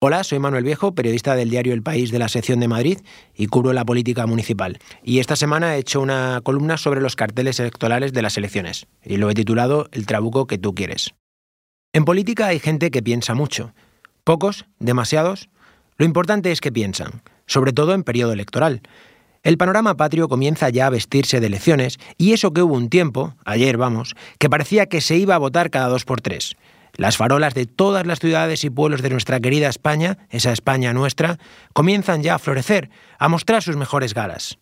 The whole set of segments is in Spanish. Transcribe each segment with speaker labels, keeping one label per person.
Speaker 1: Hola, soy Manuel Viejo, periodista del diario El País de la sección de Madrid y cubro la política municipal. Y esta semana he hecho una columna sobre los carteles electorales de las elecciones y lo he titulado El trabuco que tú quieres. En política hay gente que piensa mucho. Pocos, demasiados. Lo importante es que piensan, sobre todo en periodo electoral. El panorama patrio comienza ya a vestirse de elecciones y eso que hubo un tiempo, ayer vamos, que parecía que se iba a votar cada dos por tres. Las farolas de todas las ciudades y pueblos de nuestra querida España, esa España nuestra, comienzan ya a florecer, a mostrar sus mejores galas,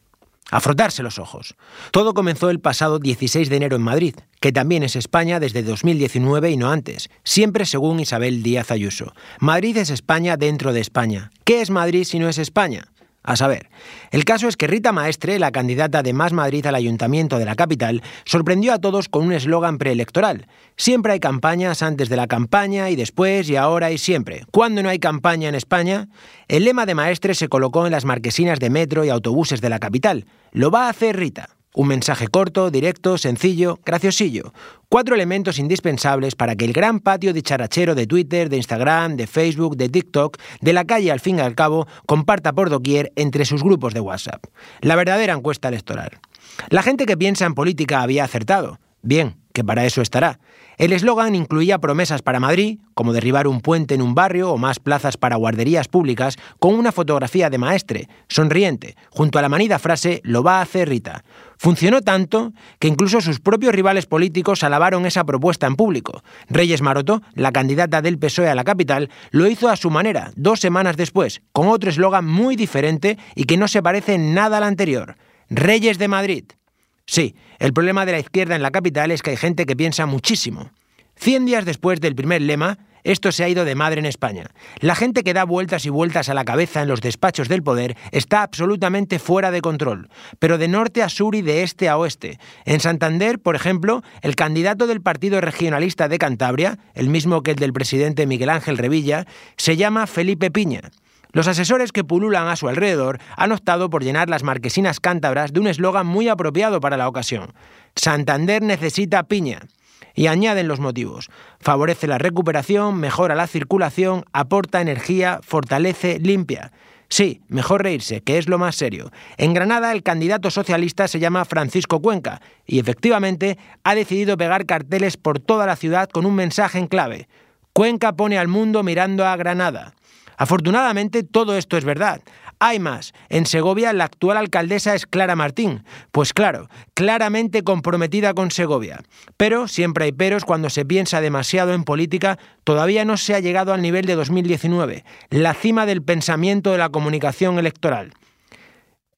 Speaker 1: a frotarse los ojos. Todo comenzó el pasado 16 de enero en Madrid, que también es España desde 2019 y no antes, siempre según Isabel Díaz Ayuso. Madrid es España dentro de España. ¿Qué es Madrid si no es España? A saber, el caso es que Rita Maestre, la candidata de Más Madrid al ayuntamiento de la capital, sorprendió a todos con un eslogan preelectoral. Siempre hay campañas antes de la campaña y después y ahora y siempre. ¿Cuándo no hay campaña en España? El lema de Maestre se colocó en las marquesinas de metro y autobuses de la capital. Lo va a hacer Rita. Un mensaje corto, directo, sencillo, graciosillo. Cuatro elementos indispensables para que el gran patio dicharachero de Twitter, de Instagram, de Facebook, de TikTok, de la calle al fin y al cabo, comparta por doquier entre sus grupos de WhatsApp. La verdadera encuesta electoral. La gente que piensa en política había acertado. Bien, que para eso estará. El eslogan incluía promesas para Madrid, como derribar un puente en un barrio o más plazas para guarderías públicas, con una fotografía de maestre, sonriente, junto a la manida frase Lo va a hacer Rita. Funcionó tanto que incluso sus propios rivales políticos alabaron esa propuesta en público. Reyes Maroto, la candidata del PSOE a la capital, lo hizo a su manera, dos semanas después, con otro eslogan muy diferente y que no se parece en nada al anterior. Reyes de Madrid. Sí, el problema de la izquierda en la capital es que hay gente que piensa muchísimo. Cien días después del primer lema, esto se ha ido de madre en España. La gente que da vueltas y vueltas a la cabeza en los despachos del poder está absolutamente fuera de control, pero de norte a sur y de este a oeste. En Santander, por ejemplo, el candidato del Partido Regionalista de Cantabria, el mismo que el del presidente Miguel Ángel Revilla, se llama Felipe Piña. Los asesores que pululan a su alrededor han optado por llenar las marquesinas cántabras de un eslogan muy apropiado para la ocasión. Santander necesita piña. Y añaden los motivos. Favorece la recuperación, mejora la circulación, aporta energía, fortalece, limpia. Sí, mejor reírse, que es lo más serio. En Granada el candidato socialista se llama Francisco Cuenca y efectivamente ha decidido pegar carteles por toda la ciudad con un mensaje en clave. Cuenca pone al mundo mirando a Granada. Afortunadamente todo esto es verdad. Hay más. En Segovia la actual alcaldesa es Clara Martín. Pues claro, claramente comprometida con Segovia. Pero siempre hay peros cuando se piensa demasiado en política, todavía no se ha llegado al nivel de 2019, la cima del pensamiento de la comunicación electoral.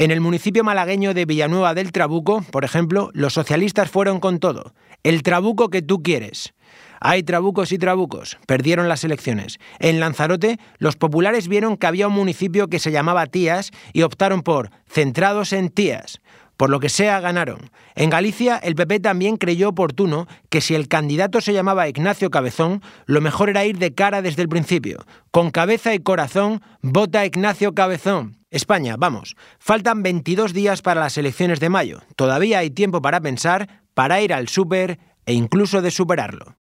Speaker 1: En el municipio malagueño de Villanueva del Trabuco, por ejemplo, los socialistas fueron con todo. El trabuco que tú quieres. Hay trabucos y trabucos. Perdieron las elecciones. En Lanzarote, los populares vieron que había un municipio que se llamaba Tías y optaron por centrados en Tías. Por lo que sea, ganaron. En Galicia, el PP también creyó oportuno que si el candidato se llamaba Ignacio Cabezón, lo mejor era ir de cara desde el principio. Con cabeza y corazón, vota Ignacio Cabezón. España, vamos. Faltan 22 días para las elecciones de mayo. Todavía hay tiempo para pensar, para ir al súper e incluso de superarlo.